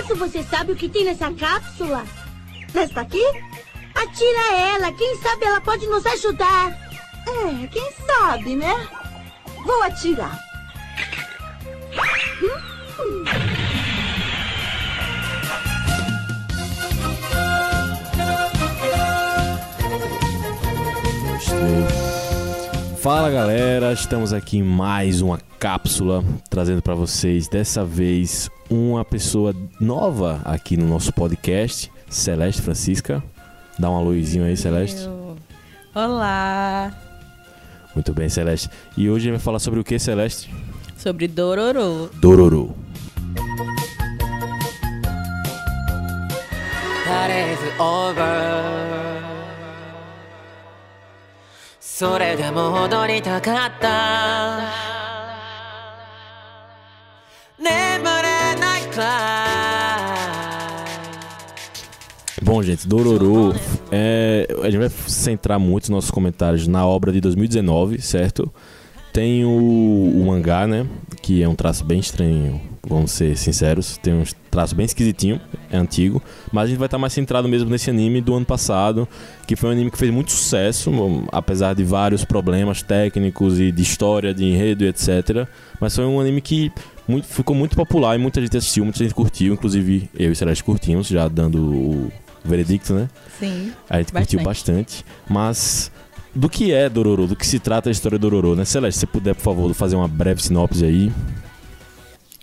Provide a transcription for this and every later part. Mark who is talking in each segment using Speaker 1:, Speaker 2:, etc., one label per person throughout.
Speaker 1: acaso você sabe o que tem nessa cápsula?
Speaker 2: Nesta aqui?
Speaker 1: Atira ela, quem sabe ela pode nos ajudar.
Speaker 2: É, quem sabe, né? Vou atirar. Hum.
Speaker 3: Fala galera, estamos aqui em mais uma cápsula trazendo para vocês dessa vez uma pessoa nova aqui no nosso podcast, Celeste Francisca. Dá uma luzinha aí, Celeste.
Speaker 4: Eu... Olá!
Speaker 3: Muito bem, Celeste. E hoje a gente vai falar sobre o que, Celeste?
Speaker 4: Sobre Dororo.
Speaker 3: Dororo.
Speaker 5: over それでも戻りたかった眠れないくらい
Speaker 3: Bom, gente, Dororo, é, a gente vai centrar muito os nossos comentários na obra de 2019, certo? Tem o, o mangá, né? Que é um traço bem estranho, vamos ser sinceros. Tem um traço bem esquisitinho, é antigo. Mas a gente vai estar mais centrado mesmo nesse anime do ano passado, que foi um anime que fez muito sucesso, apesar de vários problemas técnicos e de história, de enredo e etc. Mas foi um anime que muito, ficou muito popular e muita gente assistiu, muita gente curtiu, inclusive eu e Celeste curtimos, já dando o veredicto, né?
Speaker 4: Sim.
Speaker 3: A gente curtiu bastante. Mas do que é Dororo? Do que se trata a história de Dororo, né? Celeste, se puder, por favor, fazer uma breve sinopse aí.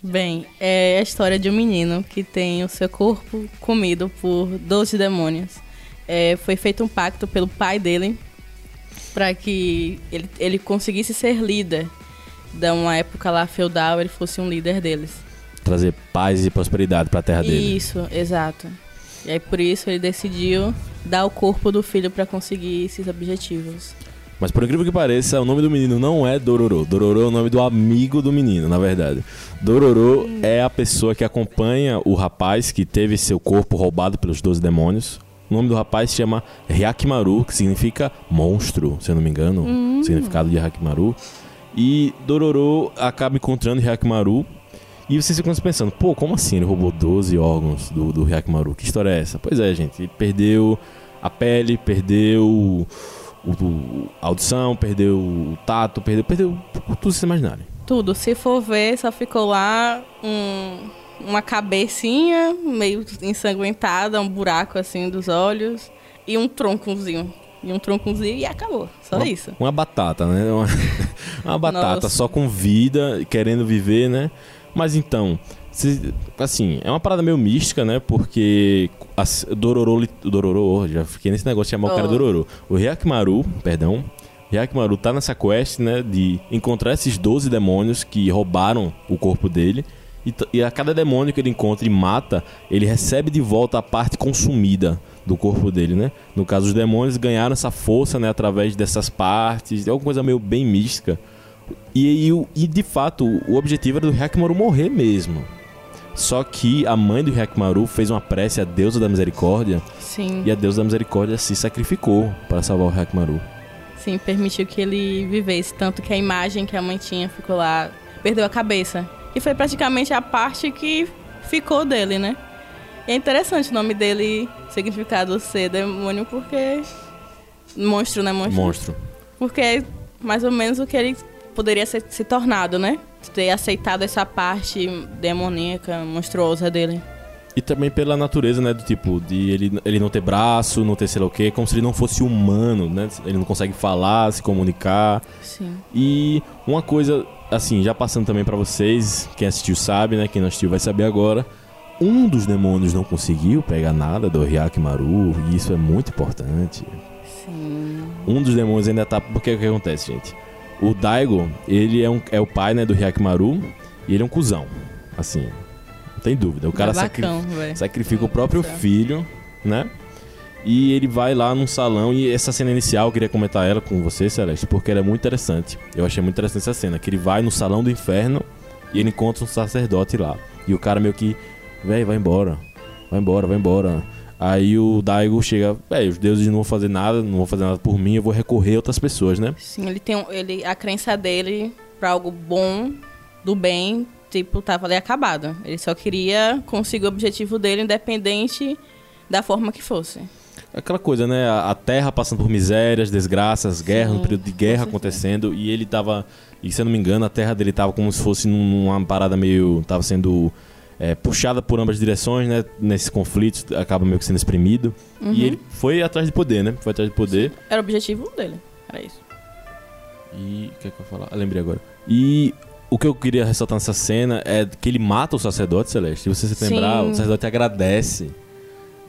Speaker 4: Bem, é a história de um menino que tem o seu corpo comido por 12 demônios. É, foi feito um pacto pelo pai dele para que ele, ele conseguisse ser líder de uma época lá feudal, ele fosse um líder deles.
Speaker 3: Trazer paz e prosperidade para a terra dele.
Speaker 4: Isso, exato. E aí por isso ele decidiu dar o corpo do filho para conseguir esses objetivos.
Speaker 3: Mas por incrível que pareça, o nome do menino não é Dororo. Dororo é o nome do amigo do menino, na verdade. Dororo hum. é a pessoa que acompanha o rapaz que teve seu corpo roubado pelos 12 demônios. O nome do rapaz se chama Hyakimaru, que significa monstro, se eu não me engano. Hum. O significado de Hyakimaru. E Dororo acaba encontrando Hyakimaru. E vocês ficam pensando, pô, como assim ele roubou 12 órgãos do, do Hyakimaru? Que história é essa? Pois é, gente. Ele perdeu a pele, perdeu o, a audição, perdeu o tato, perdeu, perdeu tudo se imaginarem.
Speaker 4: Tudo. Se for ver, só ficou lá um, uma cabecinha meio ensanguentada, um buraco assim dos olhos e um troncozinho. E um troncozinho e acabou. Só
Speaker 3: uma,
Speaker 4: isso.
Speaker 3: Uma batata, né? Uma, uma batata Nossa. só com vida, querendo viver, né? Mas então, assim, é uma parada meio mística, né? Porque a, Dororo, Dororo, já fiquei nesse negócio de chamar oh. o cara Dororo. O Hyakimaru, perdão, Hyakimaru tá nessa quest, né, de encontrar esses 12 demônios que roubaram o corpo dele. E, e, a cada demônio que ele encontra e mata, ele recebe de volta a parte consumida do corpo dele, né? No caso, os demônios ganharam essa força, né, através dessas partes, é alguma coisa meio bem mística. E, e, e de fato, o objetivo era do Hyakimaru morrer mesmo. Só que a mãe do Hyakimaru fez uma prece à deusa da misericórdia.
Speaker 4: Sim.
Speaker 3: E a deusa da misericórdia se sacrificou para salvar o Hyakimaru.
Speaker 4: Sim, permitiu que ele vivesse. Tanto que a imagem que a mãe tinha ficou lá, perdeu a cabeça. E foi praticamente a parte que ficou dele, né? E é interessante o nome dele, significado ser demônio, porque. Monstro, né? Monstro.
Speaker 3: Monstro.
Speaker 4: Porque é mais ou menos o que ele poderia ser, se tornado, né? Ter aceitado essa parte demoníaca, monstruosa dele.
Speaker 3: E também pela natureza, né? Do tipo, de ele, ele não ter braço, não ter sei lá o quê, como se ele não fosse humano, né? Ele não consegue falar, se comunicar.
Speaker 4: Sim.
Speaker 3: E uma coisa, assim, já passando também para vocês, quem assistiu sabe, né? Quem não assistiu vai saber agora. Um dos demônios não conseguiu pegar nada do Hyakimaru, e isso é muito importante.
Speaker 4: Sim.
Speaker 3: Um dos demônios ainda tá. Porque o que acontece, gente? O Daigo, ele é, um, é o pai, né, do Hyakimaru, e ele é um cuzão. Assim, não tem dúvida. O cara sacri sacrifica o próprio filho, né? E ele vai lá num salão e essa cena inicial, eu queria comentar ela com você, Celeste, porque ela é muito interessante. Eu achei muito interessante essa cena, que ele vai no salão do inferno e ele encontra um sacerdote lá. E o cara meio que, velho, vai embora. Vai embora, vai embora. Aí o Daigo chega, velho, os deuses não vão fazer nada, não vão fazer nada por mim, eu vou recorrer a outras pessoas, né?
Speaker 4: Sim, ele tem ele, a crença dele para algo bom, do bem, tipo, tava ali acabado. Ele só queria conseguir o objetivo dele, independente da forma que fosse.
Speaker 3: Aquela coisa, né? A a terra passando por misérias, desgraças, guerra, um período de guerra acontecendo. E ele tava. E se eu não me engano, a terra dele tava como se fosse num- numa parada meio. Tava sendo é, puxada por ambas direções, né? Nesses conflitos, acaba meio que sendo exprimido.
Speaker 4: Uhum.
Speaker 3: E ele foi atrás de poder, né? Foi atrás de poder.
Speaker 4: Era o objetivo dele. Era isso.
Speaker 3: E. O que é que eu ia falar? Ah, lembrei agora. E. O que eu queria ressaltar nessa cena é que ele mata o sacerdote celeste. Se você se
Speaker 4: Sim.
Speaker 3: lembrar, o sacerdote agradece.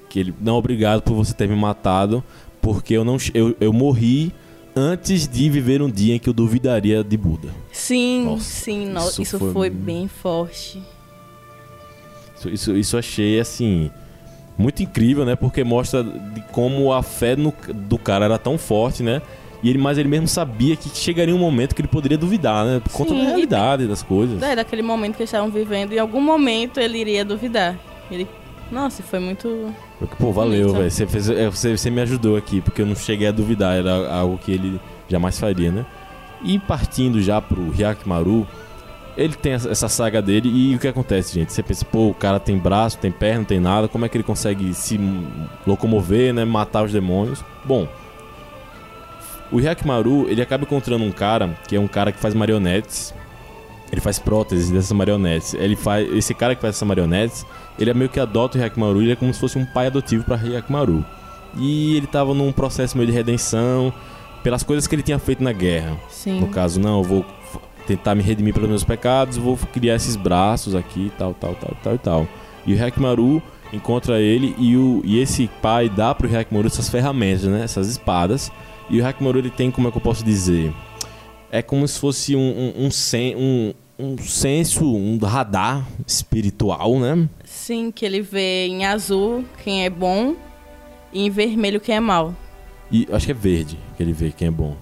Speaker 3: Que ele. Não, obrigado por você ter me matado. Porque eu não. Eu, eu morri antes de viver um dia em que eu duvidaria de Buda.
Speaker 4: Sim,
Speaker 3: Nossa,
Speaker 4: sim. no-
Speaker 3: isso
Speaker 4: isso
Speaker 3: foi
Speaker 4: foi, bem forte.
Speaker 3: Isso, isso, achei assim. Muito incrível, né? Porque mostra de como a fé no- do cara era tão forte, né? E ele, mas ele mesmo sabia que chegaria um momento que ele poderia duvidar, né? Por conta
Speaker 4: Sim,
Speaker 3: da
Speaker 4: e-
Speaker 3: realidade das coisas.
Speaker 4: É, daquele momento que eles estavam vivendo, em algum momento ele iria duvidar. Ele. Nossa, foi muito.
Speaker 3: Pô, valeu, velho. Você, fez- é, você, você me ajudou aqui, porque eu não cheguei a duvidar. Era algo que ele jamais faria, né? E partindo já pro Hyakimaru, ele tem essa saga dele e o que acontece, gente? Você pensa, pô, o cara tem braço, tem perna, não tem nada, como é que ele consegue se locomover, né? Matar os demônios? Bom, o Hyakimaru, ele acaba encontrando um cara, que é um cara que faz marionetes. Ele faz próteses dessas marionetes. Ele faz, esse cara que faz essas marionetes, ele é meio que adota o Hyakimaru, ele é como se fosse um pai adotivo para Hyakimaru. E ele tava num processo meio de redenção pelas coisas que ele tinha feito na guerra.
Speaker 4: Sim.
Speaker 3: No caso, não, eu vou tentar me redimir pelos meus pecados, vou criar esses braços aqui, tal, tal, tal, tal e tal. E o Hyakimaru encontra ele e, o, e esse pai dá pro Hyakimaru essas ferramentas, né? Essas espadas. E o Hyakimaru ele tem, como é que eu posso dizer? É como se fosse um, um, um, sen- um, um senso, um radar espiritual, né?
Speaker 4: Sim, que ele vê em azul quem é bom e em vermelho quem é mal.
Speaker 3: E acho que é verde que ele vê quem é bom.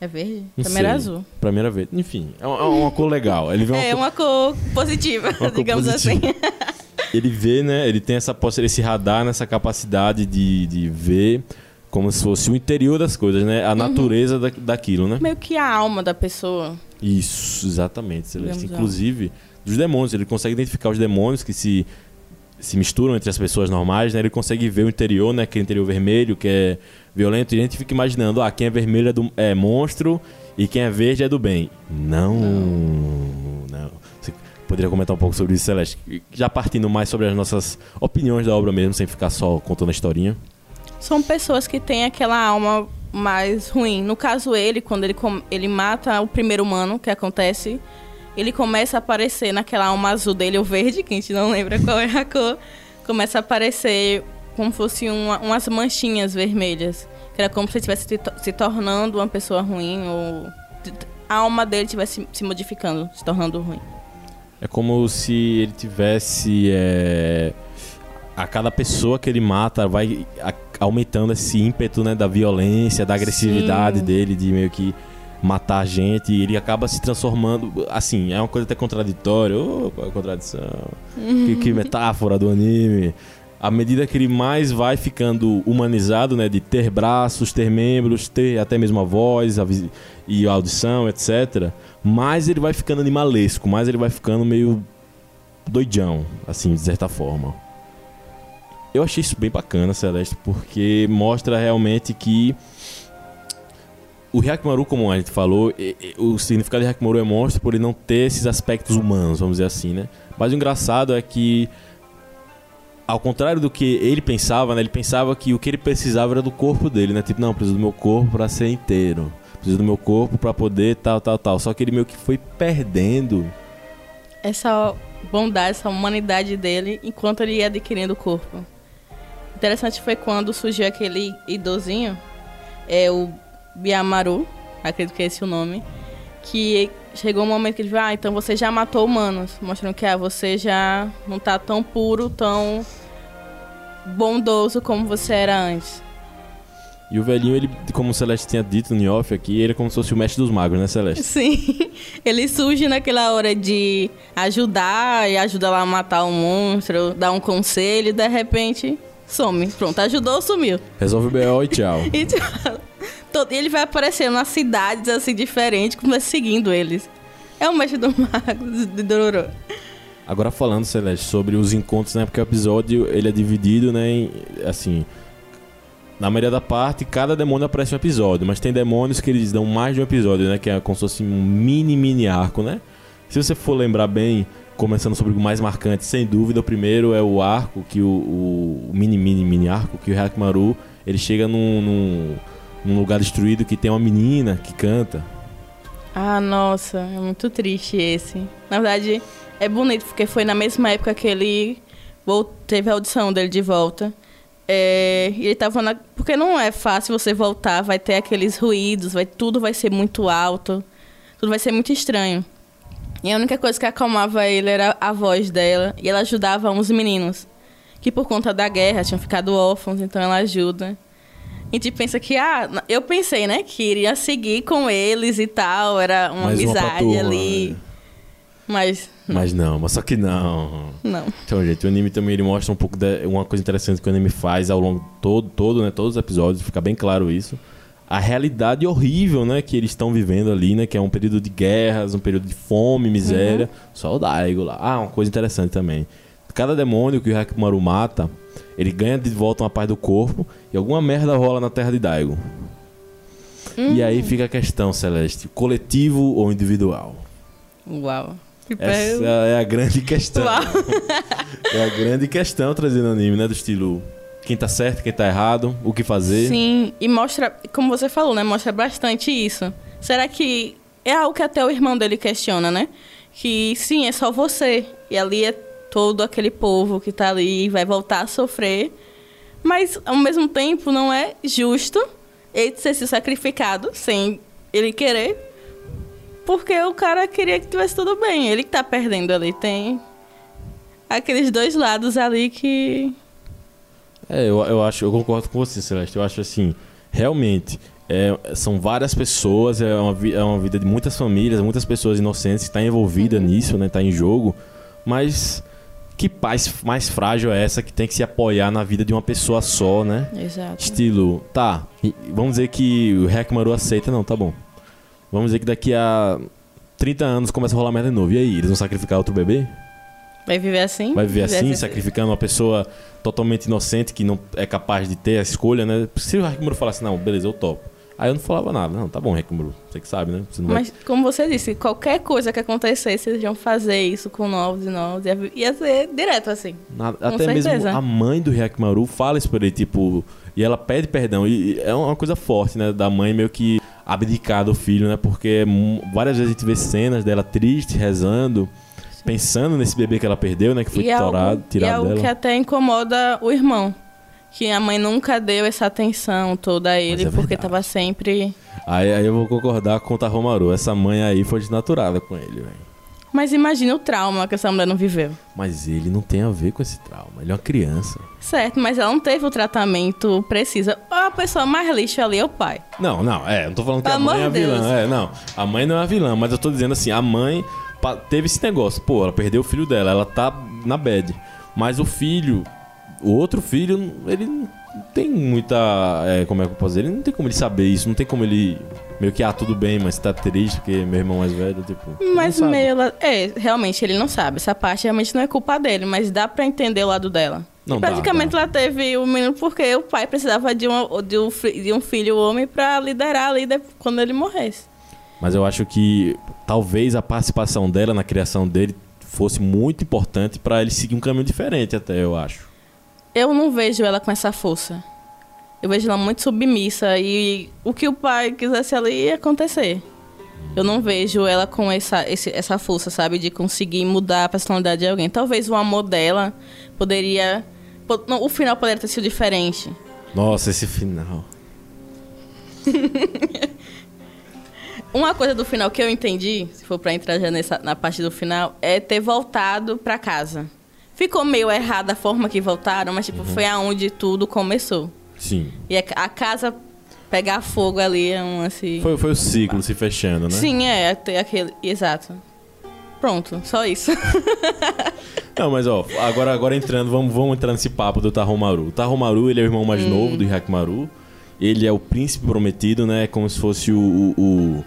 Speaker 4: É verde?
Speaker 3: Não
Speaker 4: Também era azul.
Speaker 3: Primeira vez. Enfim, é uma, é uma cor legal. Ele vê uma
Speaker 4: É
Speaker 3: cor-
Speaker 4: uma cor positiva,
Speaker 3: Uma cor
Speaker 4: digamos
Speaker 3: positiva.
Speaker 4: assim.
Speaker 3: ele vê, né? Ele tem essa esse radar, nessa capacidade de, de ver como se fosse o interior das coisas, né?
Speaker 4: Uhum.
Speaker 3: A natureza da, daquilo, né?
Speaker 4: Meio que a alma da pessoa.
Speaker 3: Isso, exatamente, Celeste.
Speaker 4: Digamos,
Speaker 3: Inclusive, dos demônios. Ele consegue identificar os demônios que se, se misturam entre as pessoas normais, né? Ele consegue ver o interior, né? Aquele interior vermelho que é violento. E a gente fica imaginando, ah, quem é vermelho é, do, é monstro e quem é verde é do bem. Não, não. Você poderia comentar um pouco sobre isso, Celeste? Já partindo mais sobre as nossas opiniões da obra mesmo, sem ficar só contando a historinha.
Speaker 4: São pessoas que têm aquela alma mais ruim. No caso, ele, quando ele, ele mata o primeiro humano, que acontece, ele começa a aparecer naquela alma azul dele, ou verde, que a gente não lembra qual é a cor, começa a aparecer como fosse uma- umas manchinhas vermelhas. Que era como se ele estivesse se, to- se tornando uma pessoa ruim, ou a alma dele estivesse se modificando, se tornando ruim.
Speaker 3: É como se ele tivesse. é, A cada pessoa que ele mata vai aumentando esse ímpeto né, da violência, da agressividade
Speaker 4: Sim.
Speaker 3: dele, de meio que matar a gente. E ele acaba se transformando. Assim, é uma coisa até contraditória. Qual é a contradição? que, que metáfora do anime. À medida que ele mais vai ficando humanizado, né? De ter braços, ter membros, ter até mesmo a voz a e a audição, etc. Mais ele vai ficando animalesco, mais ele vai ficando meio doidão, assim, de certa forma. Eu achei isso bem bacana, Celeste, porque mostra realmente que o Hyakimaru, como a gente falou, o significado de Hyakimaru é monstro por ele não ter esses aspectos humanos, vamos dizer assim, né? Mas o engraçado é que, ao contrário do que ele pensava, né? Ele pensava que o que ele precisava era do corpo dele, né? Tipo, não, preciso do meu corpo pra ser inteiro. Preciso do meu corpo pra poder tal, tal, tal. Só que ele meio que foi perdendo
Speaker 4: essa bondade, essa humanidade dele enquanto ele ia adquirindo o corpo. Interessante foi quando surgiu aquele idosinho, é o Biamaru, acredito que é esse o nome, que chegou um momento que ele viu, ah, então você já matou humanos, mostrando que ah, você já não tá tão puro, tão bondoso como você era antes.
Speaker 3: E o velhinho, ele, como o Celeste tinha dito no off aqui, ele é como se fosse o mestre dos magos, né, Celeste?
Speaker 4: Sim, ele surge naquela hora de ajudar e ajuda lá a matar o monstro, dar um conselho e de repente some. Pronto, ajudou, sumiu.
Speaker 3: Resolve o BO e tchau.
Speaker 4: E tipo, todo- ele vai aparecendo nas cidades assim diferentes, começa seguindo eles. É o mestre do mago de Dororo.
Speaker 3: Agora falando, Celeste, sobre os encontros, né? Porque o episódio ele é dividido, né? Em, assim, na maioria da parte, cada demônio aparece um episódio, mas tem demônios que eles dão mais de um episódio, né? Que é como se fosse um mini, mini arco, né? Se você for lembrar bem, começando sobre o mais marcante, sem dúvida, o primeiro é o arco, que o, o, mini, mini, mini arco, que o Hakimaru, ele chega num, num, num lugar destruído que tem uma menina que canta.
Speaker 4: Ah, nossa, é muito triste esse. Na verdade, é bonito, porque foi na mesma época que ele teve a audição dele de volta. É, ele tava na, porque não é fácil você voltar, vai ter aqueles ruídos, vai tudo vai ser muito alto, tudo vai ser muito estranho. E a única coisa que acalmava ele era a voz dela, e ela ajudava uns meninos que por conta da guerra tinham ficado órfãos, então ela ajuda. A gente pensa que, ah, eu pensei, né, que iria seguir com eles e tal, era uma
Speaker 3: Mais uma
Speaker 4: amizade
Speaker 3: turma,
Speaker 4: ali.
Speaker 3: né?
Speaker 4: Mas
Speaker 3: Mas não, mas só que não.
Speaker 4: não.
Speaker 3: Então, gente, o anime também ele mostra um pouco de uma coisa interessante que o anime faz ao longo todo, todo, né, todos os episódios, fica bem claro isso. A realidade horrível, né, que eles estão vivendo ali, né, que é um período de guerras, um período de fome, miséria. Só o Daigo lá. Ah, uma coisa interessante também. Cada demônio que o Hakimaru mata, ele ganha de volta uma parte do corpo e alguma merda rola na terra de Daigo. E aí fica a questão, Celeste, coletivo ou individual?
Speaker 4: Uau.
Speaker 3: Essa é a grande questão.
Speaker 4: Uau.
Speaker 3: É a grande questão trazendo anime, né? Do estilo quem tá certo, quem tá errado, o que fazer.
Speaker 4: Sim, e mostra, como você falou, né? Mostra bastante isso. Será que é algo que até o irmão dele questiona, né? Que sim, é só você. E ali é todo aquele povo que tá ali e vai voltar a sofrer. Mas, ao mesmo tempo, não é justo ele ter se sacrificado sem ele querer. Porque o cara queria que tivesse tudo bem. Ele que tá perdendo ali. Tem aqueles dois lados ali que.
Speaker 3: É, eu, eu acho, eu concordo com você, Celeste. Eu acho assim, realmente, é, são várias pessoas, é uma, é uma vida de muitas famílias, muitas pessoas inocentes que estão envolvidas nisso, né? Tá em jogo. Mas que paz mais frágil é essa que tem que se apoiar na vida de uma pessoa só, né?
Speaker 4: Exato.
Speaker 3: Estilo, tá, vamos dizer que o Hackmaru aceita, não, tá bom. Vamos dizer que daqui a 30 anos começa a rolar merda de novo. E aí, eles vão sacrificar outro bebê?
Speaker 4: Vai viver assim?
Speaker 3: Vai viver assim,
Speaker 4: Viver
Speaker 3: sacrificando uma pessoa totalmente inocente que não é capaz de ter a escolha, né? Se o Hackmaru falasse, não, beleza, eu topo. Aí eu não falava nada. Não, tá bom, Hackmaru, você que sabe, né? Não vai...
Speaker 4: Mas, como você disse, qualquer coisa que acontecesse, eles iam fazer isso com novos e novos. Ia, ia ser direto assim. Com
Speaker 3: até mesmo
Speaker 4: certeza.
Speaker 3: a mãe do Hyakimaru fala isso pra ele, tipo... E ela pede perdão. E e é uma coisa forte, né? Da mãe meio que abdicar do filho, né? Porque várias vezes a gente vê cenas dela triste, rezando... Pensando nesse bebê que ela perdeu, né? Que foi
Speaker 4: e é
Speaker 3: torado,
Speaker 4: algo, e é
Speaker 3: tirado
Speaker 4: algo
Speaker 3: dela.
Speaker 4: que até incomoda o irmão. Que a mãe nunca deu essa atenção toda a ele,
Speaker 3: é
Speaker 4: porque
Speaker 3: verdade.
Speaker 4: tava sempre.
Speaker 3: Aí, aí eu vou concordar com o Tahomaru. Essa mãe aí foi desnaturada com ele, velho.
Speaker 4: Mas imagina o trauma que essa mulher não viveu.
Speaker 3: Mas ele não tem a ver com esse trauma. Ele é uma criança.
Speaker 4: Certo, mas ela não teve o tratamento preciso. A pessoa mais lixo ali é o pai.
Speaker 3: Não, não, é. Não tô falando que
Speaker 4: Pelo
Speaker 3: a mãe é a vilã. É, não. A mãe não é a vilã, mas eu tô dizendo assim, a mãe teve esse negócio. Pô, ela perdeu o filho dela, ela tá na bad. Mas o filho, o outro filho, ele não tem muita. é, como é que eu posso dizer? Ele não tem como ele saber isso, não tem como ele. Meio que, ah, tudo bem, mas tá triste porque meu irmão mais velho, tipo.
Speaker 4: Mas meio. ela- É, realmente ele não sabe. Essa parte realmente não é culpa dele, mas dá pra entender o lado dela.
Speaker 3: Não
Speaker 4: E
Speaker 3: dá,
Speaker 4: praticamente
Speaker 3: dá.
Speaker 4: ela teve o menino porque o pai precisava de, uma, de, um, de um filho homem pra liderar ali quando ele morresse.
Speaker 3: Mas eu acho que talvez a participação dela na criação dele fosse muito importante pra ele seguir um caminho diferente, até eu acho.
Speaker 4: Eu não vejo ela com essa força. Eu vejo ela muito submissa e o que o pai quisesse ali ia acontecer. Eu não vejo ela com essa, esse- essa força, sabe? De conseguir mudar a personalidade de alguém. Talvez o amor dela poderia. po- não, o final poderia ter sido diferente.
Speaker 3: Nossa, esse final.
Speaker 4: Uma coisa do final que eu entendi, se for pra entrar já nessa, na parte do final, é ter voltado pra casa. Ficou meio errada a forma que voltaram, mas tipo, foi aonde tudo começou.
Speaker 3: Sim.
Speaker 4: E a, a casa pegar fogo ali é um assim.
Speaker 3: Foi, foi o ciclo se fechando, né?
Speaker 4: Sim, é, até aquele. Exato. Pronto, só isso.
Speaker 3: Não, mas ó, agora, agora entrando, vamos, vamos entrar nesse papo do Tahomaru. O Tahomaru, ele é o irmão mais novo do Hyakimaru. Ele é o príncipe prometido, né? Como se fosse o, o, o,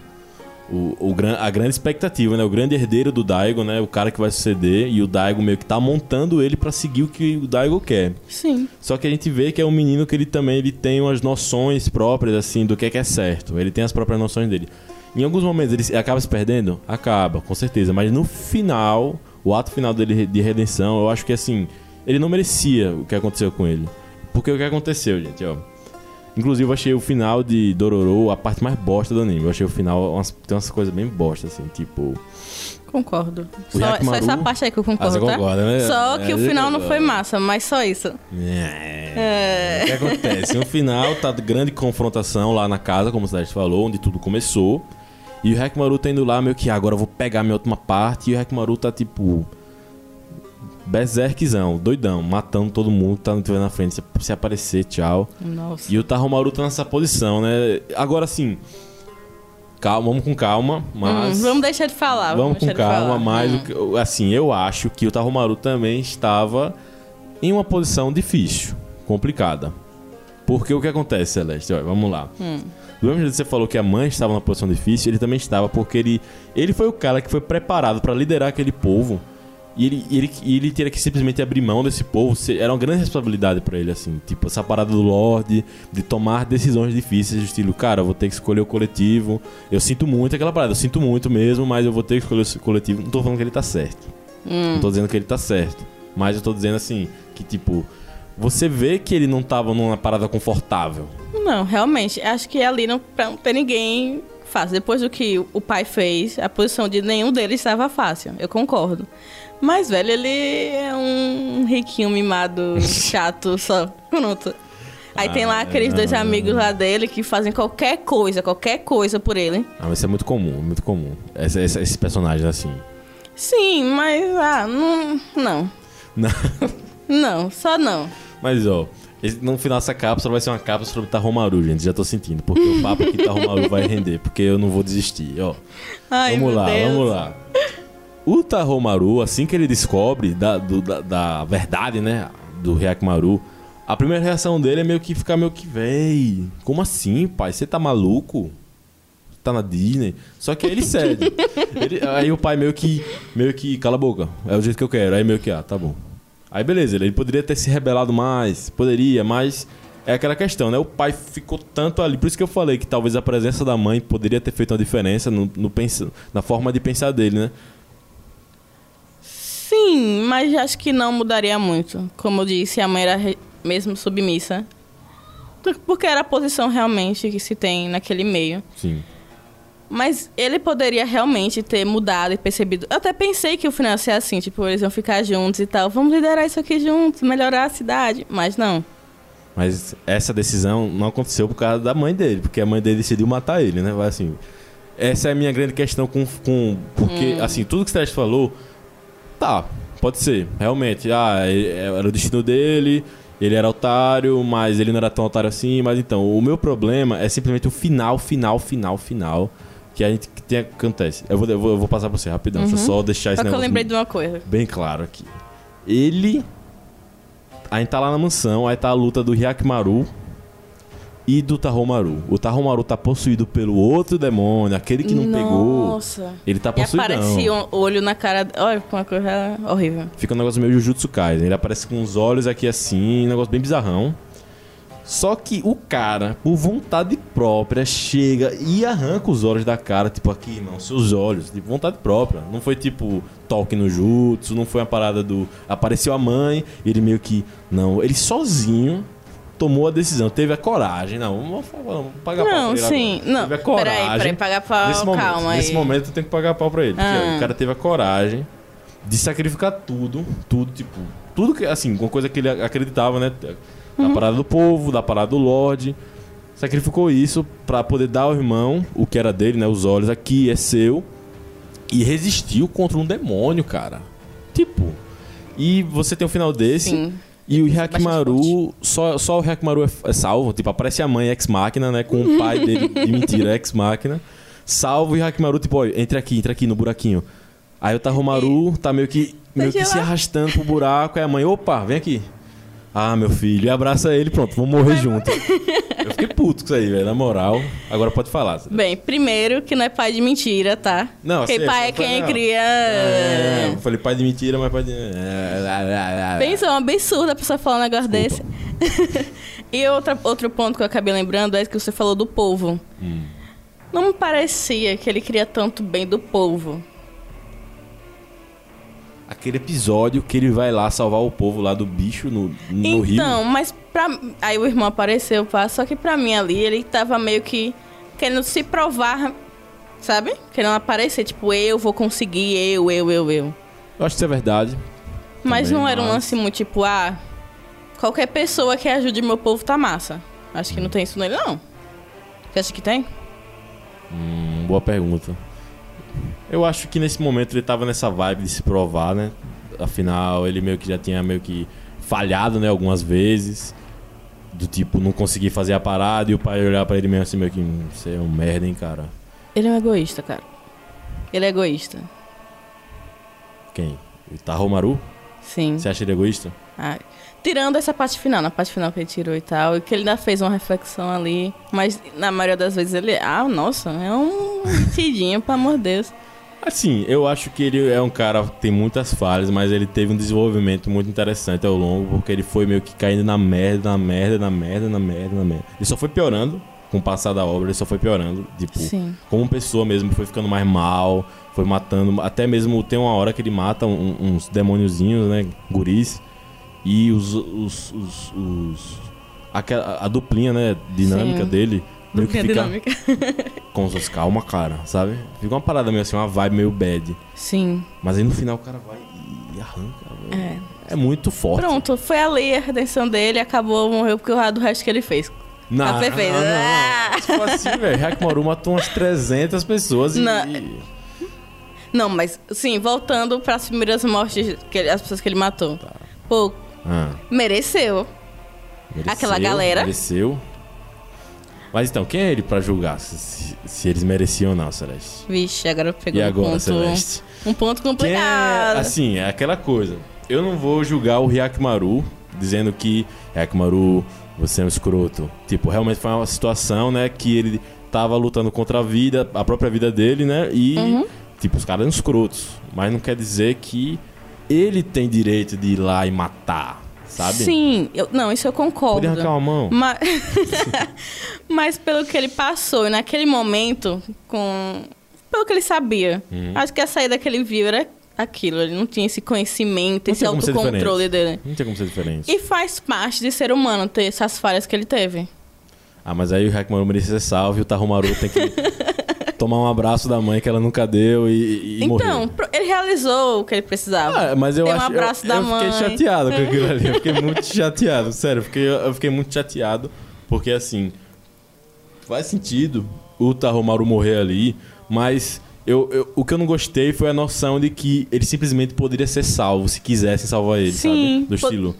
Speaker 3: o, o, a grande expectativa, né? O grande herdeiro do Daigo, né? O cara que vai suceder e o Daigo meio que tá montando ele pra seguir o que o Daigo quer.
Speaker 4: Sim.
Speaker 3: Só que a gente vê que é um menino que ele também ele tem umas noções próprias, assim, do que é que é certo. Ele tem as próprias noções dele. Em alguns momentos ele acaba se perdendo? Acaba, com certeza. Mas no final, o ato final dele de redenção, eu acho que, assim, ele não merecia o que aconteceu com ele. Porque o que aconteceu, gente, ó. Inclusive, eu achei o final de Dororo a parte mais bosta do anime. Eu achei o final, umas, tem umas coisas bem bosta, assim, tipo...
Speaker 4: Concordo.
Speaker 3: O
Speaker 4: Só,
Speaker 3: Yakimaru-
Speaker 4: só essa parte aí que eu
Speaker 3: Ah,
Speaker 4: concordo,
Speaker 3: você
Speaker 4: tá?
Speaker 3: concorda, né?
Speaker 4: Só que
Speaker 3: É,
Speaker 4: o final não foi massa, mas só isso.
Speaker 3: É. O que acontece? No final, tá grande confrontação lá na casa, como o Cidade falou, onde tudo começou. E o Hekmaru tá indo lá meio que, ah, agora eu vou pegar minha última parte. E o Hekmaru tá tipo. Berserkzão, doidão, matando todo mundo que tá no na frente. Se, se aparecer, tchau.
Speaker 4: Nossa.
Speaker 3: E o Taromaru tá nessa posição, né? Agora sim. Calma, vamos com calma, mas.
Speaker 4: Hum, vamos deixar de falar.
Speaker 3: Vamos com
Speaker 4: deixar de
Speaker 3: calma, mas
Speaker 4: Hum.
Speaker 3: assim, eu acho que o Taromaru também estava em uma posição difícil, complicada. Porque o que acontece, Celeste? Olha, vamos lá.
Speaker 4: Hum.
Speaker 3: Do mesmo jeito que você falou que a mãe estava numa posição difícil, ele também estava, porque ele, ele foi o cara que foi preparado para liderar aquele povo. E ele, ele, ele teria que simplesmente abrir mão desse povo. Era uma grande responsabilidade para ele, assim. Tipo, essa parada do Lorde, de tomar decisões difíceis, do estilo, cara, eu vou ter que escolher o coletivo. Eu sinto muito aquela parada, eu sinto muito mesmo, mas eu vou ter que escolher o coletivo. Não tô falando que ele tá certo.
Speaker 4: Hum.
Speaker 3: Não tô dizendo que ele tá certo. Mas eu tô dizendo assim, que tipo, você vê que ele não tava numa parada confortável.
Speaker 4: Não, realmente. Acho que ali não, não ter ninguém fácil. Depois do que o pai fez, a posição de nenhum deles estava fácil. Eu concordo. Mas, velho, ele é um riquinho mimado, chato, só. Pronto. Aí tem lá
Speaker 3: Ah,
Speaker 4: aqueles dois amigos lá dele que fazem qualquer coisa, qualquer coisa por ele.
Speaker 3: Ah, mas isso é muito comum, muito comum. Essa, essa, esses personagens assim.
Speaker 4: Sim, mas ah, não. Não.
Speaker 3: Não.
Speaker 4: Não, só não.
Speaker 3: Mas ó, esse- no final dessa cápsula vai ser uma cápsula sobre Taromaru, gente. Já tô sentindo. Porque o papo aqui Taromaru vai render. Porque eu não vou desistir, ó.
Speaker 4: Ai,
Speaker 3: vamos lá,
Speaker 4: Deus.
Speaker 3: vamos lá. O Taromaru, assim que ele descobre da, do- da, da verdade, né? Do Hyakumaru, a primeira reação dele é meio que ficar meio que, véi, como assim, pai? Você tá maluco? Tá na Disney? Só que aí ele cede. Ele- aí o pai meio que, meio que, cala a boca, é o jeito que eu quero. Aí meio que, ah, tá bom. Aí beleza, ele poderia ter se rebelado mais, poderia, mas é aquela questão, né? O pai ficou tanto ali. Por isso que eu falei que talvez a presença da mãe poderia ter feito uma diferença no, no na forma de pensar dele, né?
Speaker 4: Sim, mas acho que não mudaria muito. Como eu disse, a mãe era mesmo submissa. Porque era a posição realmente que se tem naquele meio.
Speaker 3: Sim.
Speaker 4: Mas ele poderia realmente ter mudado e percebido. Eu até pensei que o final ia ser assim, tipo, eles iam ficar juntos e tal. Vamos liderar isso aqui juntos, melhorar a cidade. Mas não.
Speaker 3: Mas essa decisão não aconteceu por causa da mãe dele, porque a mãe dele decidiu matar ele, né? Vai assim. Essa é a minha grande questão com. com porque, assim, tudo que o Stretch falou, tá, pode ser, realmente. Ah, ele- era o destino dele, ele era otário, mas ele não era tão otário assim. Mas então, o meu problema é simplesmente o final, final, final, final. Que a gente que tem, acontece. Eu vou, eu vou, eu vou passar pra você rapidão, deixa eu só deixar esse
Speaker 4: Só que eu lembrei de uma coisa.
Speaker 3: bem claro aqui. Ele. A gente tá lá na mansão, aí tá a luta do Hyakimaru e do Taromaru. O Taromaru tá possuído pelo outro demônio, aquele que não pegou.
Speaker 4: Nossa.
Speaker 3: Ele tá possuído.
Speaker 4: aparecia um olho na cara. Olha, uma coisa horrível.
Speaker 3: Fica um negócio meio Jujutsu Kaisen. Ele aparece com os olhos aqui assim, um negócio bem bizarrão. Só que o cara, por vontade própria, chega e arranca os olhos da cara, tipo aqui, irmão, seus olhos, de vontade própria. Não foi tipo toque no jutsu, não foi uma parada do. Apareceu a mãe, ele meio que. Não, ele sozinho tomou a decisão, teve a coragem. Não, vamos, vamos pagar pau
Speaker 4: Não,
Speaker 3: pra ele
Speaker 4: sim.
Speaker 3: agora.
Speaker 4: Não,
Speaker 3: Teve a coragem.
Speaker 4: peraí, peraí, pagar pau,
Speaker 3: Nesse momento,
Speaker 4: calma
Speaker 3: nesse
Speaker 4: aí.
Speaker 3: momento tem que pagar pau pra ele.
Speaker 4: Ah.
Speaker 3: o cara teve a coragem de sacrificar tudo, tudo, tipo, tudo que, assim, uma coisa que ele acreditava, né? Da
Speaker 4: Uhum.
Speaker 3: parada do povo, da parada do Lorde. Sacrificou isso pra poder dar ao irmão o que era dele, né? Os olhos aqui é seu. E resistiu contra um demônio, cara. Tipo. E você tem um final desse.
Speaker 4: Sim.
Speaker 3: E o Hyakimaru, só, só o Hyakimaru é, é salvo. Tipo, aparece a mãe ex-máquina, né? Com o pai dele de mentira, ex-máquina. Salvo o Hyakimaru, tipo, olha, entra aqui, entra aqui no buraquinho. Aí o Taromaru tá meio que, meio que se arrastando pro buraco. Aí a mãe, opa, vem aqui. Ah, meu filho, e abraça ele, pronto, vamos morrer junto. Puto com isso aí, velho. Na moral. Agora pode falar. Celeste.
Speaker 4: Bem, primeiro que não é pai de mentira, tá?
Speaker 3: Não,
Speaker 4: Porque
Speaker 3: sei,
Speaker 4: pai
Speaker 3: só
Speaker 4: é quem cria.
Speaker 3: É, eu falei pai de mentira, mas pai de. É,
Speaker 4: Pensa, é um absurdo a pessoa falar um negócio
Speaker 3: Desculpa.
Speaker 4: desse. e outra, outro ponto que eu acabei lembrando é que você falou do povo.
Speaker 3: Hum.
Speaker 4: Não me parecia que ele queria tanto bem do povo.
Speaker 3: Aquele episódio que ele vai lá salvar o povo lá do bicho no, no rio.
Speaker 4: então, mas pra... aí o irmão apareceu, pá, só que pra mim ali ele tava meio que querendo se provar, sabe? Querendo aparecer, tipo, eu vou conseguir, eu, eu, eu, eu.
Speaker 3: Eu acho que isso é verdade.
Speaker 4: Mas
Speaker 3: Também,
Speaker 4: não era um
Speaker 3: mas-
Speaker 4: lance muito tipo, ah, qualquer pessoa que ajude meu povo tá massa. Acho que não tem isso nele, não. Você acha que tem?
Speaker 3: Hum, boa pergunta. Eu acho que nesse momento ele tava nessa vibe de se provar, né? Afinal, ele meio que já tinha meio que falhado, né, algumas vezes. Do tipo, não conseguir fazer a parada e o pai olhar pra ele mesmo assim, meio que, "Hum, você é um merda, hein, cara.
Speaker 4: Ele é um egoísta, cara. Ele é egoísta.
Speaker 3: Quem? O Tahomaru?
Speaker 4: Sim.
Speaker 3: Você acha ele egoísta?
Speaker 4: Ah, tirando essa parte final, na parte final que ele tirou e tal, e que ele ainda fez uma reflexão ali, mas na maioria das vezes ele, ah, nossa, é um metidinho, pelo amor de Deus.
Speaker 3: Assim, eu acho que ele é um cara que tem muitas falhas, mas ele teve um desenvolvimento muito interessante ao longo, porque ele foi meio que caindo na merda, na merda, na merda, na merda, na merda. Ele só foi piorando com o passar da obra, ele só foi piorando, tipo,
Speaker 4: Sim.
Speaker 3: como pessoa mesmo, foi ficando mais mal, foi matando, até mesmo tem uma hora que ele mata um- uns demôniozinhos, né, guris, e os, os, os, os- aquela- a, duplinha, né, dinâmica
Speaker 4: Sim.
Speaker 3: dele, meio que
Speaker 4: Duplinha
Speaker 3: fica
Speaker 4: dinâmica.
Speaker 3: com os calma, cara, sabe? Fica uma parada meio assim, uma vibe meio bad.
Speaker 4: Sim.
Speaker 3: Mas aí no final o cara vai e arranca, velho.
Speaker 4: É.
Speaker 3: É muito forte.
Speaker 4: Pronto, foi ali a redenção dele, acabou, morreu porque o do resto que ele fez.
Speaker 3: Não,
Speaker 4: Tá perfeito.
Speaker 3: não, não,
Speaker 4: Ah!
Speaker 3: Se for assim, velho, Hackmaru matou umas 300 pessoas e...
Speaker 4: Não. Não, mas sim, voltando para as primeiras mortes, que ele- as pessoas que ele matou.
Speaker 3: Tá.
Speaker 4: Pô,
Speaker 3: Ah,
Speaker 4: mereceu.
Speaker 3: mereceu,
Speaker 4: Aquela galera.
Speaker 3: Mereceu. Mas então, quem é ele pra julgar se, se- eles mereciam ou não, Celeste?
Speaker 4: Vixe, agora pegou
Speaker 3: E
Speaker 4: um
Speaker 3: agora,
Speaker 4: ponto.
Speaker 3: Celeste?
Speaker 4: Um ponto
Speaker 3: é,
Speaker 4: complicado.
Speaker 3: assim, é aquela coisa. Eu não vou julgar o Hyakimaru dizendo que Hyakimaru, você é um escroto. Tipo, realmente foi uma situação, né, que ele tava lutando contra a vida, a própria vida dele, né? E,
Speaker 4: Uhum.
Speaker 3: tipo, os caras eram escrotos. Mas não quer dizer que ele tem direito de ir lá e matar, sabe?
Speaker 4: Sim, eu- não, isso eu concordo.
Speaker 3: Podia arrancar uma mão.
Speaker 4: Mas, mas pelo que ele passou, e naquele momento, com. Pelo que ele sabia,
Speaker 3: Uhum.
Speaker 4: acho que a saída que ele viu era aquilo. Ele não tinha esse conhecimento,
Speaker 3: Não
Speaker 4: esse autocontrole dele.
Speaker 3: Não tem como ser diferente.
Speaker 4: E faz parte de ser humano ter essas falhas que ele teve.
Speaker 3: Ah, mas aí o Hyakimaru merecia ser salvo e o Tarumaru tem que tomar um abraço da mãe que ela nunca deu e, e
Speaker 4: então, pro- ele realizou o que ele precisava.
Speaker 3: Ah, mas eu
Speaker 4: Deu um
Speaker 3: acho
Speaker 4: abraço
Speaker 3: eu,
Speaker 4: da
Speaker 3: eu
Speaker 4: mãe.
Speaker 3: fiquei chateado com aquilo ali. Eu fiquei muito chateado, sério. Eu fiquei, eu fiquei muito chateado porque assim faz sentido o Taromaru morrer ali, mas eu, eu- o que eu não gostei foi a noção de que ele simplesmente poderia ser salvo se quisessem salvar ele,
Speaker 4: Sim,
Speaker 3: sabe? Do estilo.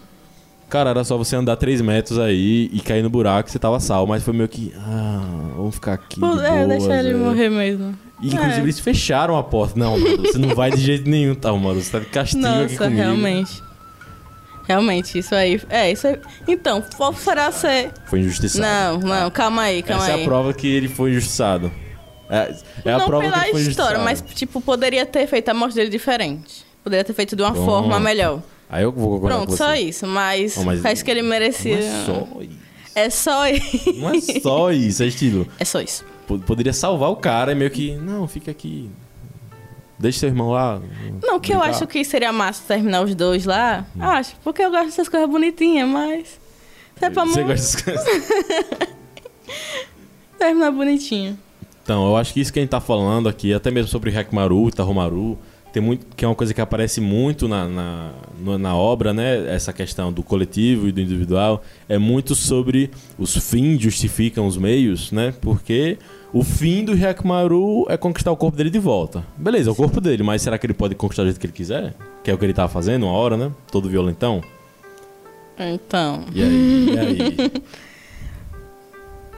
Speaker 3: Cara, era só você andar 3 metros aí e cair no buraco você tava salvo, mas foi meio que. Ah, vamos ficar aqui.
Speaker 4: Pô,
Speaker 3: de
Speaker 4: é,
Speaker 3: boas,
Speaker 4: deixa ele
Speaker 3: é.
Speaker 4: morrer mesmo.
Speaker 3: E, inclusive,
Speaker 4: É.
Speaker 3: eles fecharam a porta. Não, Maru, você não vai de jeito nenhum, tá, Maru? Você tá de castigo aqui
Speaker 4: Nossa,
Speaker 3: comigo.
Speaker 4: realmente. Realmente, isso aí. É, isso aí. Então, qual será ser.
Speaker 3: Foi injustiçado.
Speaker 4: Não, não, calma aí, calma
Speaker 3: Essa
Speaker 4: aí.
Speaker 3: é a prova que ele foi injustiçado. É, é a
Speaker 4: não
Speaker 3: prova que
Speaker 4: pela
Speaker 3: ele foi
Speaker 4: história,
Speaker 3: injustiçado.
Speaker 4: mas, tipo, poderia ter feito a morte dele diferente. Poderia ter feito de uma forma melhor.
Speaker 3: Aí eu vou concordar
Speaker 4: Pronto, só
Speaker 3: você.
Speaker 4: isso. Mas,
Speaker 3: Não, mas
Speaker 4: acho que ele merecia.
Speaker 3: É só isso.
Speaker 4: É só isso.
Speaker 3: Não é só isso, é estilo.
Speaker 4: É só isso.
Speaker 3: Poderia salvar o cara e meio que. Não, fica aqui. Deixa seu irmão lá.
Speaker 4: Não, que eu
Speaker 3: brincar.
Speaker 4: acho que seria massa terminar os dois lá. Acho, porque eu gosto dessas coisas bonitinhas, mas. É pra
Speaker 3: Você gosta dessas coisas?
Speaker 4: terminar bonitinho.
Speaker 3: Então, eu acho que isso que a gente tá falando aqui, até mesmo sobre Hakimaru e Tahomaru, tem muito, que é uma coisa que aparece muito na, na, na obra, né? Essa questão do coletivo e do individual. É muito sobre os fins justificam os meios, né? Porque o fim do Hakimaru é conquistar o corpo dele de volta. Beleza, é o corpo dele, mas será que ele pode conquistar do jeito que ele quiser? Que é o que ele tava fazendo uma hora, né? Todo violentão.
Speaker 4: Então.
Speaker 3: E aí? E aí?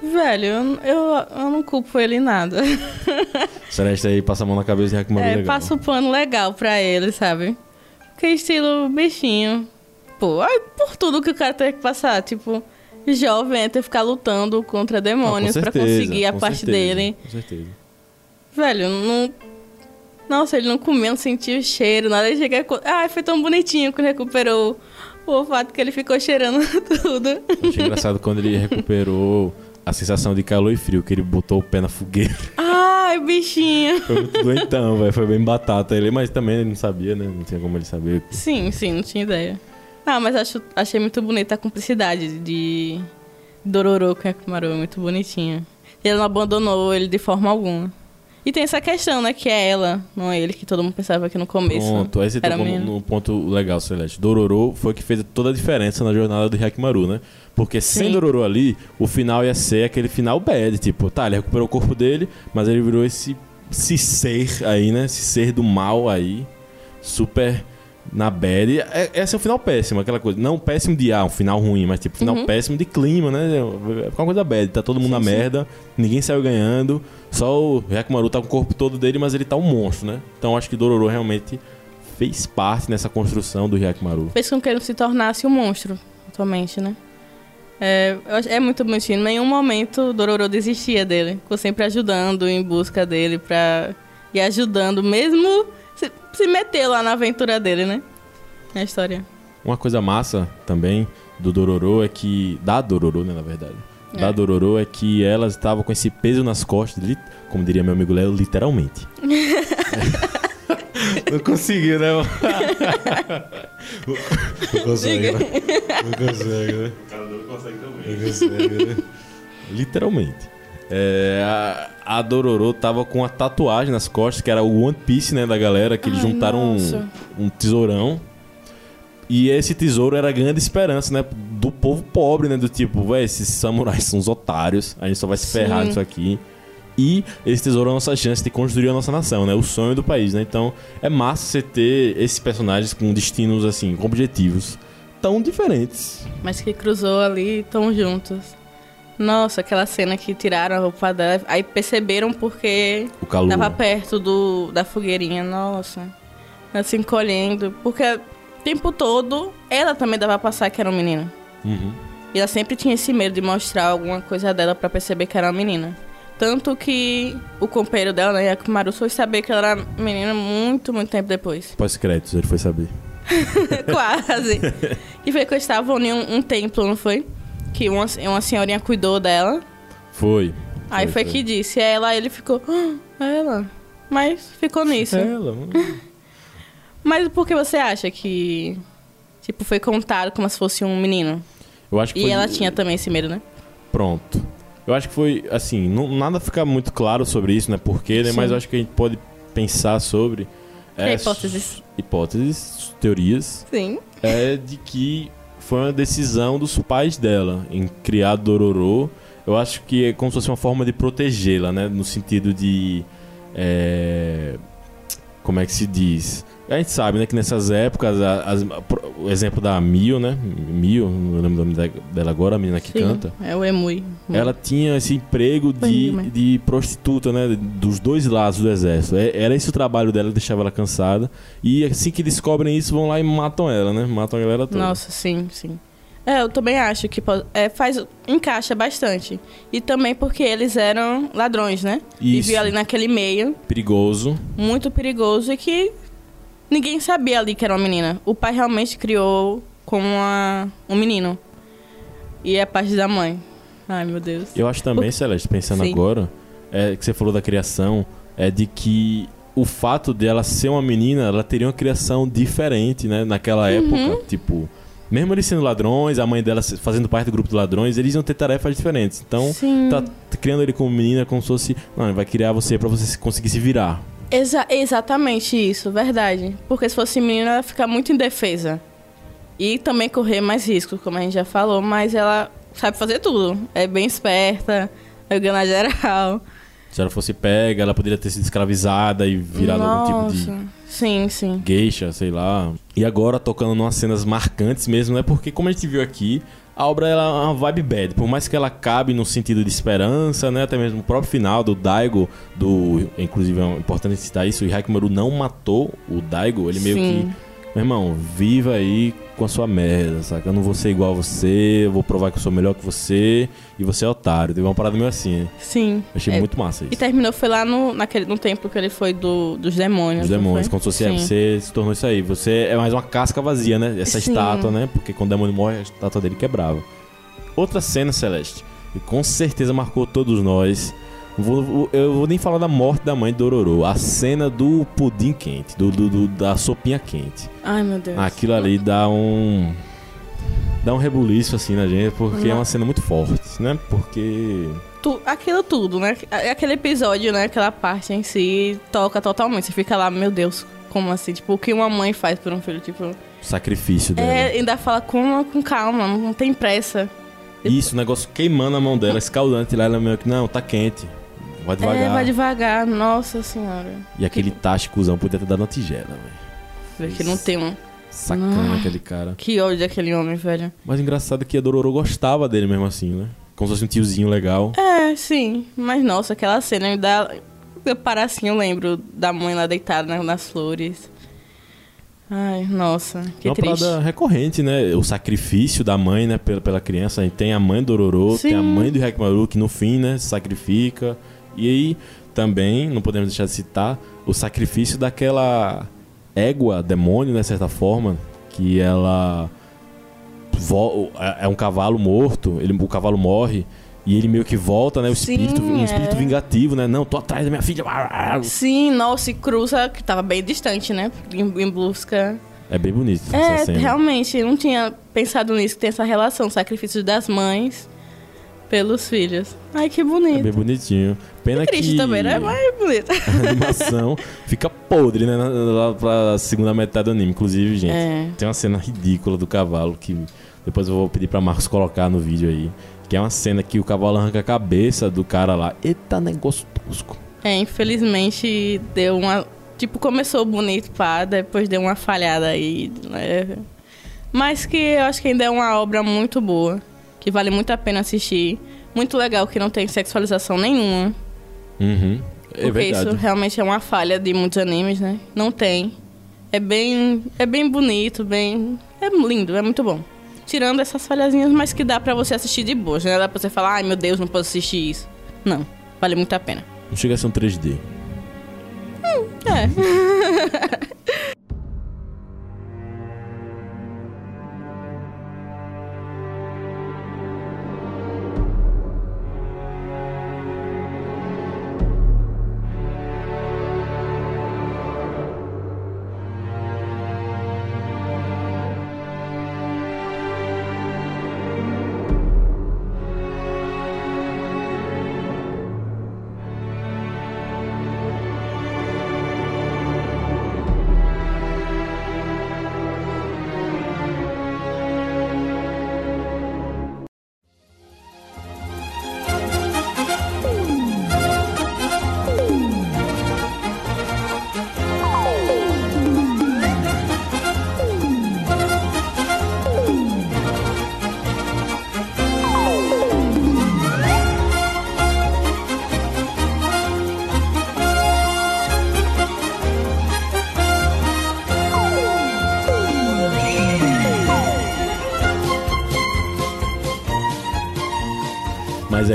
Speaker 4: Velho, eu, eu, eu não culpo ele em nada.
Speaker 3: Celeste aí passa a mão na cabeça de Hakimaru
Speaker 4: É,
Speaker 3: legal.
Speaker 4: passa o pano legal pra ele, sabe? Que estilo bichinho. Pô, ai, por tudo que o cara teve que passar. Tipo, jovem é ter que ficar lutando contra demônios
Speaker 3: Ah,
Speaker 4: pra
Speaker 3: com certeza,
Speaker 4: conseguir a parte
Speaker 3: certeza,
Speaker 4: dele.
Speaker 3: Com certeza.
Speaker 4: Velho, não. Nossa, ele não comeu, não sentiu o cheiro, nada. Ele chega. Ai, foi tão bonitinho quando recuperou o olfato que ele ficou cheirando tudo.
Speaker 3: Eu achei engraçado quando ele recuperou a sensação de calor e frio, que ele botou o pé na fogueira.
Speaker 4: Ai, bichinho.
Speaker 3: Foi muito doentão, velho. Foi bem batata ele, mas também ele não sabia, né? Não tinha como ele saber.
Speaker 4: Sim, sim, não tinha ideia. Ah, mas acho, achei muito bonita a cumplicidade de Dororo com Yakimaru, muito bonitinha. Ele não abandonou ele de forma alguma. E tem essa questão, né, que é ela, não é ele, que todo mundo pensava que no começo
Speaker 3: Pronto, aí você
Speaker 4: era
Speaker 3: tocou num ponto legal, Celeste. Dororo foi o que fez toda a diferença na jornada do Hyakimaru, né? Porque sem
Speaker 4: Sim.
Speaker 3: Dororo ali, o final ia ser aquele final bad. Tipo, tá, ele recuperou o corpo dele, mas ele virou esse, esse ser aí, né? Esse ser do mal aí, super na bad. É, esse é um final péssimo, aquela coisa. Não péssimo de ah, um final ruim, mas tipo, final
Speaker 4: Uhum.
Speaker 3: péssimo de clima, né? É uma coisa bad. Tá todo mundo na merda, ninguém saiu ganhando. Só o Hyakimaru tá com o corpo todo dele, mas ele tá um monstro, né? Então acho que Dororo realmente fez parte nessa construção do Hyakimaru.
Speaker 4: Fez com que ele se tornasse um monstro, atualmente, né? É, é muito bonitinho. Em nenhum momento Dororo desistia dele. Ficou sempre ajudando, em busca dele, pra ir ajudando, mesmo se, se meter lá na aventura dele, né? Na história.
Speaker 3: Uma coisa massa também do Dororo é que. Da Dororo, né, na verdade. Da
Speaker 4: É.
Speaker 3: Dororo é que ela estava com esse peso nas costas, como diria meu amigo Léo, literalmente. Não conseguiu, né? Não consegue, né? Não consegue, né? Não consegue, né? Literalmente. É, a, a Dororo tava com a tatuagem nas costas, que era o One Piece, né, da galera, que eles
Speaker 4: Ai,
Speaker 3: juntaram um, um tesourão. E esse tesouro era a grande esperança, né? Do povo pobre, né? Do tipo, véi, esses samurais são uns otários, a gente só vai se ferrar
Speaker 4: Sim.
Speaker 3: nisso aqui. E esse tesouro é a nossa chance de construir a nossa nação, né? O sonho do país, né? Então é massa você ter esses personagens com destinos, assim, com objetivos tão diferentes.
Speaker 4: Mas que cruzou ali tão juntos. Nossa, aquela cena que tiraram a roupa dela. Aí perceberam porque
Speaker 3: O calor.
Speaker 4: tava perto do, da fogueirinha. Nossa. Ela se encolhendo. Porque o tempo todo ela também dava pra passar que era uma menina.
Speaker 3: Uhum.
Speaker 4: E ela sempre tinha esse medo de mostrar alguma coisa dela pra perceber que era uma menina. Tanto que o companheiro dela, né, Yakumaru, foi saber que ela era menina muito, muito tempo depois.
Speaker 3: Pós-créditos, ele foi saber.
Speaker 4: Quase. E foi que estavam em um, um templo, não foi? Que uma, uma senhorinha cuidou dela.
Speaker 3: Foi.
Speaker 4: Aí foi, que disse. Aí ela, ele ficou. "Ah, ela. Mas ficou nisso.
Speaker 3: Ela.
Speaker 4: Mas por que você acha que. Tipo, foi contado como se fosse um menino?
Speaker 3: Eu acho que
Speaker 4: E
Speaker 3: foi...
Speaker 4: ela tinha também esse medo, né?
Speaker 3: Pronto. Eu acho que foi, assim, não, nada fica muito claro sobre isso, né? Porquê, né?
Speaker 4: Sim.
Speaker 3: Mas eu acho que a gente pode pensar sobre...
Speaker 4: É, hipóteses.
Speaker 3: Hipóteses, teorias,
Speaker 4: Sim.
Speaker 3: é de que foi uma decisão dos pais dela em criar Dororo. Eu acho que é como se fosse uma forma de protegê-la, né? No sentido de... é, Como é que se diz? A gente sabe, né, que nessas épocas, a- as- o exemplo da Mio, né? Mio, não lembro o nome dela agora, a menina que
Speaker 4: Sim.
Speaker 3: canta.
Speaker 4: É o Emui.
Speaker 3: Ela tinha esse emprego de, de prostituta, né? Dos dois lados do exército. É- Era esse o trabalho dela que deixava ela cansada. E assim que descobrem isso, vão lá e matam ela, né? Matam a galera toda.
Speaker 4: Nossa, sim, sim. É, eu também acho que é, faz, encaixa bastante. E também porque eles eram ladrões, né?
Speaker 3: Isso.
Speaker 4: Viviam ali naquele meio,
Speaker 3: Perigoso.
Speaker 4: muito perigoso, e que ninguém sabia ali que era uma menina. O pai realmente criou como uma, um menino. E é parte da mãe. Ai, meu Deus.
Speaker 3: Eu acho também, Celeste, pensando
Speaker 4: Sim.
Speaker 3: agora, é, que você falou da criação, é de que o fato dela ser uma menina, ela teria uma criação diferente, né? Naquela
Speaker 4: Uhum.
Speaker 3: época. Tipo, mesmo eles sendo ladrões, a mãe dela fazendo parte do grupo de ladrões, eles iam ter tarefas diferentes. Então,
Speaker 4: Sim.
Speaker 3: tá criando ele como menina como se fosse. Não, ele vai criar você pra você se- conseguir se virar.
Speaker 4: Exa- exatamente isso, verdade. Porque se fosse menina, ela fica muito indefesa. E também correr mais riscos, como a gente já falou, mas ela sabe fazer tudo. É bem esperta, é gana geral.
Speaker 3: Se ela fosse pega, ela poderia ter sido escravizada e virado algum tipo de
Speaker 4: Nossa. Sim, sim.
Speaker 3: geisha, sei lá. E agora tocando umas cenas marcantes mesmo, né? Porque como a gente viu aqui, a obra ela é uma vibe bad. Por mais que ela cabe no sentido de esperança, né? Até mesmo o próprio final do Daigo, do inclusive é importante citar isso, o Hyakimaru não matou o Daigo, ele meio que Meu irmão, viva aí com a sua merda, saca? Eu não vou ser igual a você, eu vou provar que eu sou melhor que você e você é otário. Teve uma parada meio assim, né?
Speaker 4: Sim.
Speaker 3: Achei
Speaker 4: É,
Speaker 3: muito massa isso.
Speaker 4: E terminou, foi lá no, naquele, no templo que ele foi do, dos demônios.
Speaker 3: Os
Speaker 4: não
Speaker 3: demônios, se fosse, é,
Speaker 4: Sim.
Speaker 3: você se tornou isso aí. Você é mais uma casca vazia, né? Essa
Speaker 4: Sim.
Speaker 3: estátua, né? Porque quando o demônio morre, a estátua dele quebrava. Outra cena, Celeste, que com certeza marcou todos nós. Vou- eu vou nem falar da morte da mãe de Dororo. A cena do pudim quente, do, do- do- da sopinha quente.
Speaker 4: Ai, meu Deus.
Speaker 3: Aquilo ali dá um. Dá um rebuliço assim na gente, porque é uma cena muito forte, né? Porque.
Speaker 4: Tu- aquilo tudo, né? Aquele episódio, né? Aquela parte em si toca totalmente. Você fica lá, meu Deus, como assim? Tipo, o que uma mãe faz por um filho? Tipo,
Speaker 3: sacrifício dela.
Speaker 4: é, ainda fala com, com calma, não tem pressa.
Speaker 3: Isso, o negócio queimando a mão dela, escaldante lá, ela meio que, não, tá quente. Vai devagar.
Speaker 4: É, vai devagar, nossa senhora.
Speaker 3: E aquele tacho cuzão podia ter dado uma tigela, velho.
Speaker 4: Vê que não tem um.
Speaker 3: Sacana aquele cara.
Speaker 4: Que ódio daquele homem, velho.
Speaker 3: Mas engraçado é que a Dororo gostava dele mesmo assim, né? Como se fosse um tiozinho legal.
Speaker 4: É, sim. Mas nossa, aquela cena dá. Eu parar assim, eu lembro da mãe lá deitada na- nas flores. Ai, nossa, que
Speaker 3: é uma
Speaker 4: triste.
Speaker 3: parada recorrente, né? O sacrifício da mãe, né, pela, pela criança. A gente tem a mãe do
Speaker 4: Sim.
Speaker 3: tem a mãe do Hekmaru, que no fim, né, se sacrifica. E aí, também, não podemos deixar de citar, o sacrifício daquela égua, demônio, né, de certa forma, que ela é é um cavalo morto, ele, o cavalo morre e ele meio que volta, né, o
Speaker 4: Sim,
Speaker 3: espírito, um espírito
Speaker 4: é.
Speaker 3: vingativo, né? Não, tô atrás da minha filha.
Speaker 4: Sim, nossa, e cruza, que tava bem distante, né? Em, em busca.
Speaker 3: É bem bonito
Speaker 4: É,
Speaker 3: essa cena.
Speaker 4: realmente, eu não tinha pensado nisso, que tem essa relação, sacrifício das mães pelos filhos. Ai, que
Speaker 3: É
Speaker 4: bonito.
Speaker 3: bem bonitinho. Pena
Speaker 4: E triste
Speaker 3: que
Speaker 4: também, né? Mas é bonito.
Speaker 3: a animação fica podre, né? Lá pra segunda metade do anime. Inclusive, gente,
Speaker 4: É.
Speaker 3: tem uma cena ridícula do cavalo que depois eu vou pedir pra Marcos colocar no vídeo aí. Que é uma cena que o cavalo arranca a cabeça do cara lá. Eita, negócio tosco.
Speaker 4: É, infelizmente deu uma. Tipo, começou bonito, pá, depois deu uma falhada aí. né? Mas que eu acho que ainda é uma obra muito boa, que vale muito a pena assistir. Muito legal que não tem sexualização nenhuma.
Speaker 3: Uhum. É
Speaker 4: porque
Speaker 3: verdade.
Speaker 4: isso realmente é uma falha de muitos animes, né? Não tem. É bem, é bem bonito, bem. É lindo, é muito bom. Tirando essas falhazinhas, mas que dá pra você assistir de boa. Não dá pra você falar, ai meu Deus, não posso assistir isso. Não, vale muito a pena.
Speaker 3: Não chega a ser um 3D.
Speaker 4: É.
Speaker 3: Mas é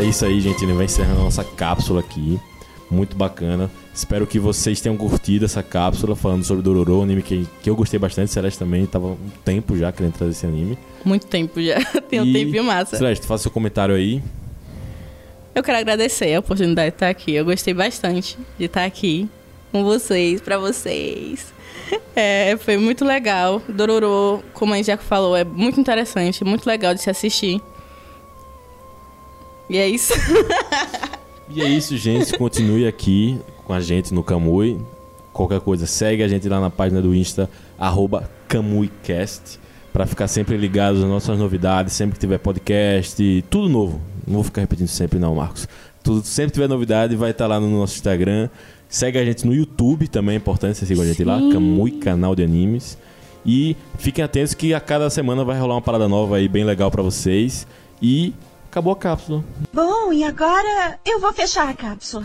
Speaker 3: isso aí, gente. Gente vai encerrando a nossa cápsula aqui. Muito bacana. Espero que vocês tenham curtido essa cápsula falando sobre Dororo, um anime que, que eu gostei bastante. Celeste também tava um tempo já querendo trazer esse anime.
Speaker 4: Muito tempo já. Tem um
Speaker 3: E,
Speaker 4: tempinho massa.
Speaker 3: Celeste, faça seu comentário aí.
Speaker 4: Eu quero agradecer a oportunidade de estar aqui. Eu gostei bastante de estar aqui com vocês, pra vocês. É, foi muito legal. Dororo, como a gente já falou, é muito interessante, muito legal de se assistir. E é isso.
Speaker 3: E é isso, gente. Continue aqui com a gente no Kamui. Qualquer coisa, segue a gente lá na página do Insta, arroba KamuiCast, pra ficar sempre ligado nas nossas novidades, sempre que tiver podcast, tudo novo. Não vou ficar repetindo sempre não, Marcos. Tudo, sempre que tiver novidade, vai estar lá no nosso Instagram. Segue a gente no YouTube também, é importante você seguir a gente lá,
Speaker 4: Sim.
Speaker 3: Kamui, canal de animes. E fiquem atentos que a cada semana vai rolar uma parada nova aí, bem legal pra vocês. E acabou a cápsula.
Speaker 2: Bom, e agora eu vou fechar a cápsula.